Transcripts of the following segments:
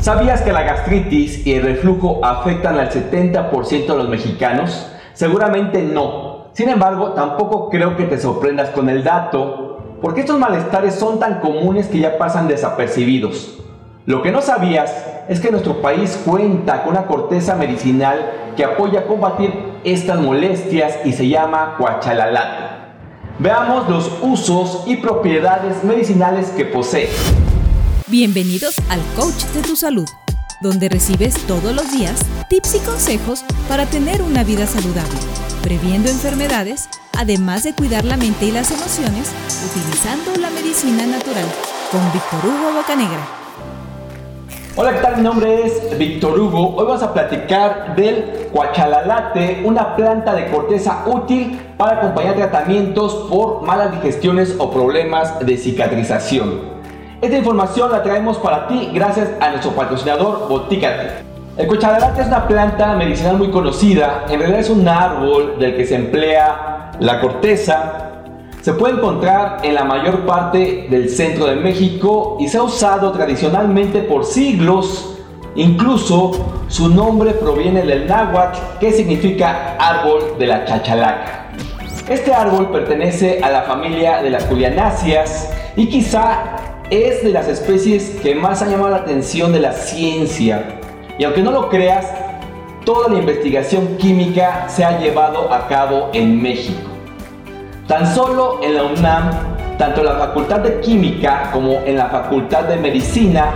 ¿Sabías que la gastritis y el reflujo afectan al 70% de los mexicanos? Seguramente no. Sin embargo, tampoco creo que te sorprendas con el dato, porque estos malestares son tan comunes que ya pasan desapercibidos. Lo que no sabías es que nuestro país cuenta con una corteza medicinal que apoya a combatir estas molestias y se llama cuachalalate. Veamos los usos y propiedades medicinales que posee. Bienvenidos al Coach de tu Salud, donde recibes todos los días tips y consejos para tener una vida saludable, previendo enfermedades, además de cuidar la mente y las emociones utilizando la medicina natural, con Víctor Hugo Bocanegra. Hola, ¿qué tal? Mi nombre es Víctor Hugo. Hoy vamos a platicar del cuachalalate, una planta de corteza útil para acompañar tratamientos por malas digestiones o problemas de cicatrización. Esta información la traemos para ti gracias a nuestro patrocinador Botícate. El cuchalalate es una planta medicinal muy conocida, en realidad es un árbol del que se emplea la corteza. Se puede encontrar en la mayor parte del centro de México y se ha usado tradicionalmente por siglos. Incluso su nombre proviene del náhuatl, que significa árbol de la chachalaca. Este árbol pertenece a la familia de las julianáceas y quizá es de las especies que más han llamado la atención de la ciencia. Y aunque no lo creas, toda la investigación química se ha llevado a cabo en México. Tan solo en la UNAM, tanto en la Facultad de Química como en la Facultad de Medicina,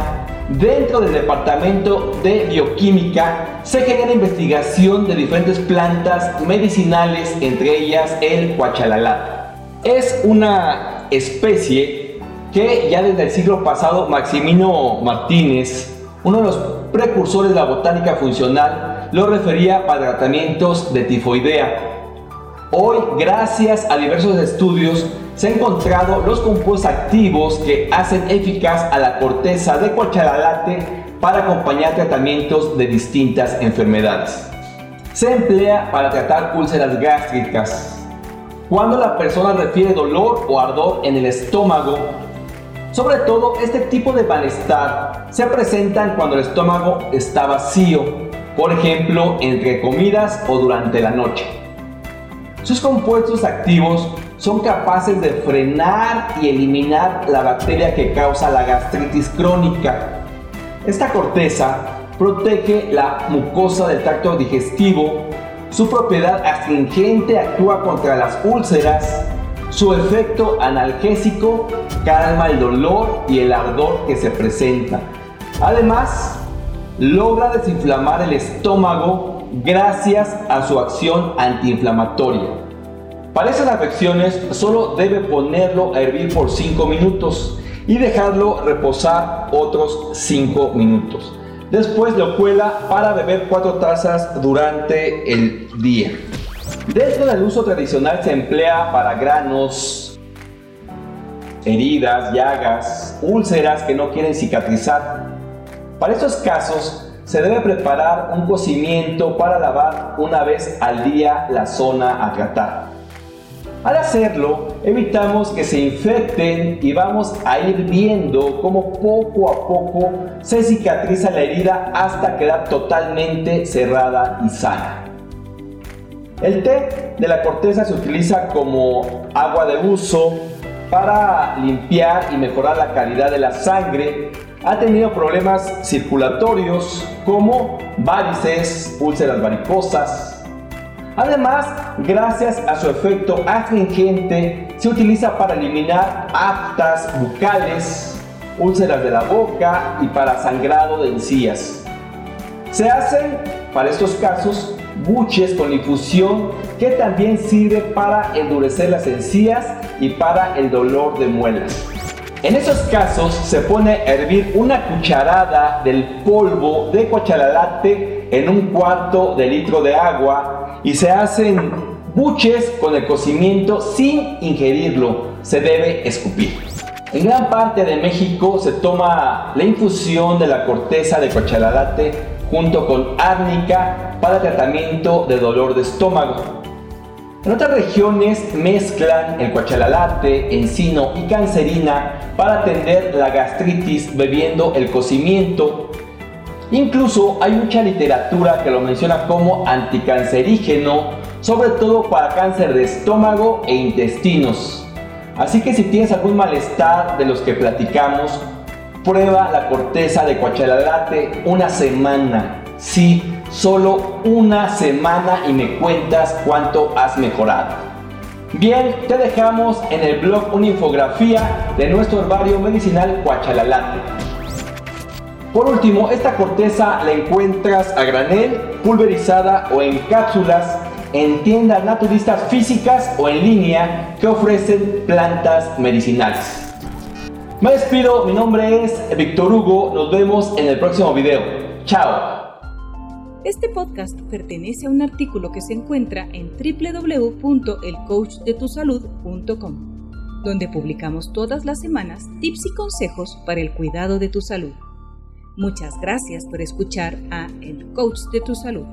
dentro del Departamento de Bioquímica, se genera investigación de diferentes plantas medicinales, entre ellas el cuachalalate. Es una especie que ya desde el siglo pasado Maximino Martínez, uno de los precursores de la botánica funcional, lo refería para tratamientos de tifoidea. Hoy, gracias a diversos estudios, se han encontrado los compuestos activos que hacen eficaz a la corteza de cuachalalate para acompañar tratamientos de distintas enfermedades. Se emplea para tratar úlceras gástricas. Cuando la persona refiere dolor o ardor en el estómago, sobre todo, este tipo de malestar se presentan cuando el estómago está vacío, por ejemplo, entre comidas o durante la noche. Sus compuestos activos son capaces de frenar y eliminar la bacteria que causa la gastritis crónica. Esta corteza protege la mucosa del tracto digestivo. Su propiedad astringente actúa contra las úlceras su efecto analgésico calma el dolor y el ardor que se presenta. Además, logra desinflamar el estómago gracias a su acción antiinflamatoria. Para esas afecciones solo debe ponerlo a hervir por 5 minutos y dejarlo reposar otros 5 minutos. Después lo cuela para beber 4 tazas durante el día. Dentro del uso tradicional se emplea para granos, heridas, llagas, úlceras que no quieren cicatrizar. Para estos casos se debe preparar un cocimiento para lavar una vez al día la zona a tratar. Al hacerlo, evitamos que se infecten y vamos a ir viendo cómo poco a poco se cicatriza la herida hasta quedar totalmente cerrada y sana. El té de la corteza se utiliza como agua de uso para limpiar y mejorar la calidad de la sangre. Ha tenido problemas circulatorios como varices, úlceras varicosas. Además, gracias a su efecto astringente, se utiliza para eliminar aftas bucales, úlceras de la boca y para sangrado de encías. Se hacen, para estos casos, buches con infusión que también sirve para endurecer las encías y para el dolor de muelas. En esos casos se pone a hervir una cucharada del polvo de cuachalalate en un cuarto de litro de agua y se hacen buches con el cocimiento sin ingerirlo, se debe escupir. En gran parte de México se toma la infusión de la corteza de cuachalalate junto con árnica para tratamiento de dolor de estómago. En otras regiones mezclan el cuachalalate, encino y cancerina para atender la gastritis bebiendo el cocimiento. Incluso hay mucha literatura que lo menciona como anticancerígeno, sobre todo para cáncer de estómago e intestinos. Así que si tienes algún malestar de los que platicamos, prueba la corteza de cuachalalate una semana. Sí, solo una semana y me cuentas cuánto has mejorado. Bien, te dejamos en el blog una infografía de nuestro herbario medicinal cuachalalate. Por último, esta corteza la encuentras a granel, pulverizada o en cápsulas en tiendas naturistas físicas o en línea que ofrecen plantas medicinales. Me despido, mi nombre es Víctor Hugo, nos vemos en el próximo video. Chao. Este podcast pertenece a un artículo que se encuentra en www.elcoachdetusalud.com, donde publicamos todas las semanas tips y consejos para el cuidado de tu salud. Muchas gracias por escuchar a El Coach de tu Salud.